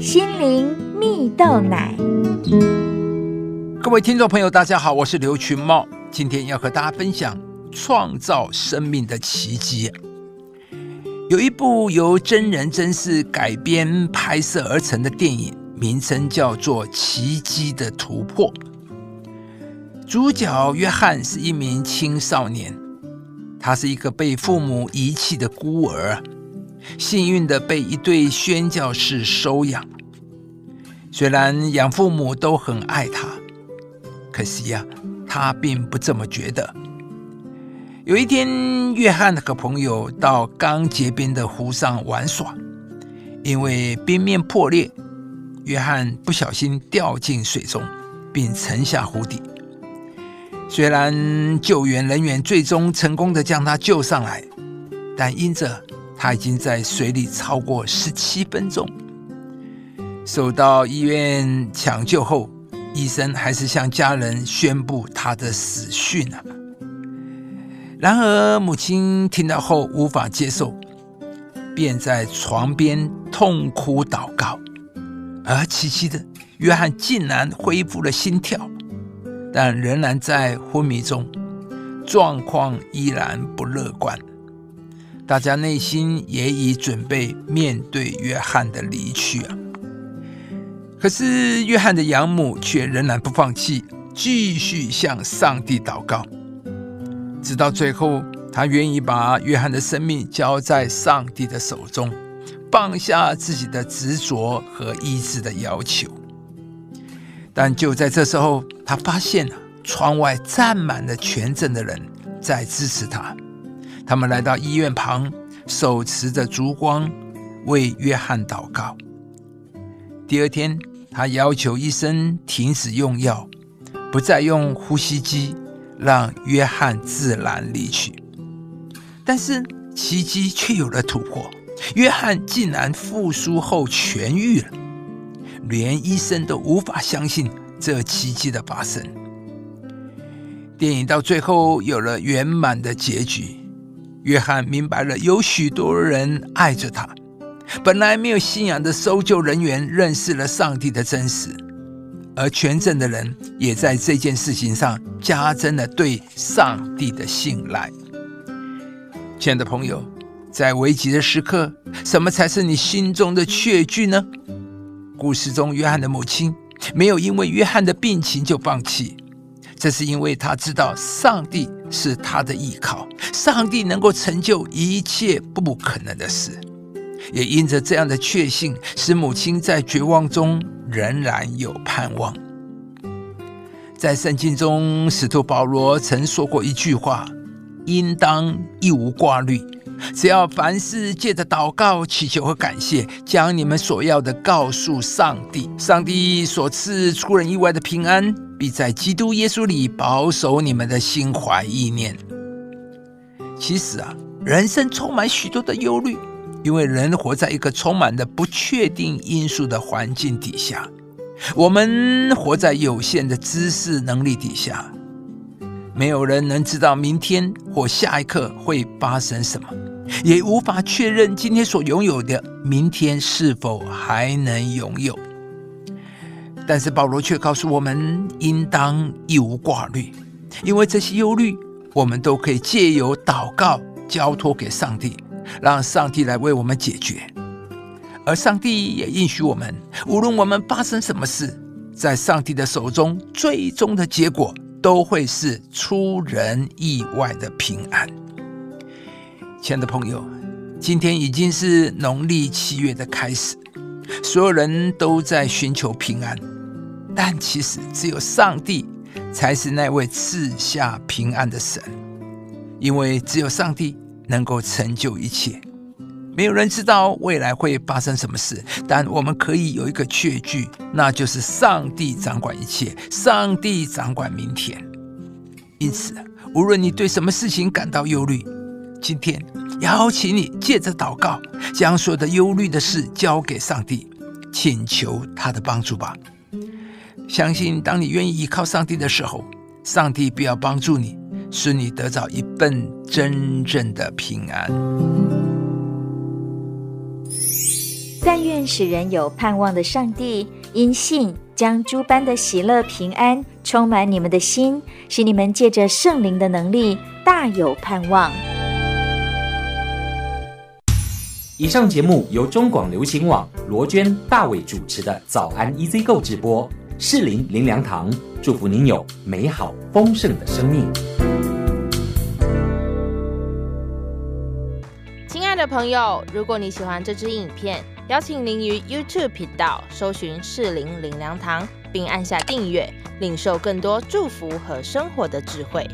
心灵蜜豆奶。各位听众朋友，大家好，我是刘群茂，今天要和大家分享创造生命的奇迹。有一部由真人真事改编拍摄而成的电影，名称叫做《奇迹的突破》。主角约翰是一名青少年，他是一个被父母遗弃的孤儿，幸运的被一对宣教士收养。虽然养父母都很爱他，可惜呀，他并不这么觉得。有一天，约翰和朋友到刚结冰的湖上玩耍，因为冰面破裂，约翰不小心掉进水中，并沉下湖底。虽然救援人员最终成功的将他救上来，但因着他已经在水里超过十七分钟，受到医院抢救后，医生还是向家人宣布他的死讯啊。然而母亲听到后无法接受，便在床边痛哭祷告，而奇迹的约翰竟然恢复了心跳。但仍然在昏迷中，状况依然不乐观。大家内心也已准备面对约翰的离去啊。可是约翰的养母却仍然不放弃，继续向上帝祷告，直到最后，他愿意把约翰的生命交在上帝的手中，放下自己的执着和意志的要求。但就在这时候，他发现了窗外站满了全镇的人在支持他。他们来到医院旁，手持着烛光为约翰祷告。第二天，他要求医生停止用药，不再用呼吸机，让约翰自然离去。但是奇迹却有了突破，约翰竟然复苏后痊愈了。连医生都无法相信这奇迹的发生。电影到最后有了圆满的结局，约翰明白了有许多人爱着他。本来没有信仰的搜救人员认识了上帝的真实，而全镇的人也在这件事情上加增了对上帝的信赖。亲爱的朋友，在危急的时刻，什么才是你心中的确据呢？故事中，约翰的母亲没有因为约翰的病情就放弃，这是因为他知道上帝是他的依靠，上帝能够成就一切不可能的事。也因着这样的确信，使母亲在绝望中仍然有盼望。在圣经中，使徒保罗曾说过一句话：“应当一无挂虑。”只要凡事借着祷告、祈求和感谢，将你们所要的告诉上帝，上帝所赐出人意外的平安，必在基督耶稣里保守你们的心怀意念。其实啊，人生充满许多的忧虑，因为人活在一个充满的不确定因素的环境底下，我们活在有限的知识能力底下，没有人能知道明天或下一刻会发生什么。也无法确认今天所拥有的，明天是否还能拥有。但是保罗却告诉我们，应当一无挂虑，因为这些忧虑，我们都可以借由祷告交托给上帝，让上帝来为我们解决。而上帝也应许我们，无论我们发生什么事，在上帝的手中，最终的结果都会是出人意外的平安。亲爱的朋友，今天已经是农历七月的开始，所有人都在寻求平安，但其实只有上帝才是那位赐下平安的神，因为只有上帝能够成就一切。没有人知道未来会发生什么事，但我们可以有一个确据，那就是上帝掌管一切，上帝掌管明天。因此，无论你对什么事情感到忧虑，今天邀请你借着祷告，将所有的忧虑的事交给上帝，请求他的帮助吧。相信当你愿意依靠上帝的时候，上帝必要帮助你，使你得到一份真正的平安。但愿使人有盼望的上帝，因信将诸般的喜乐平安充满你们的心，使你们借着圣灵的能力大有盼望。以上节目由中广流行网罗娟、大伟主持的早安 EZ 购直播，士林林良堂祝福您有美好丰盛的生命。亲爱的朋友，如果你喜欢这支影片，邀请您于 YouTube 频道搜寻士林林良堂，并按下订阅，领受更多祝福和生活的智慧。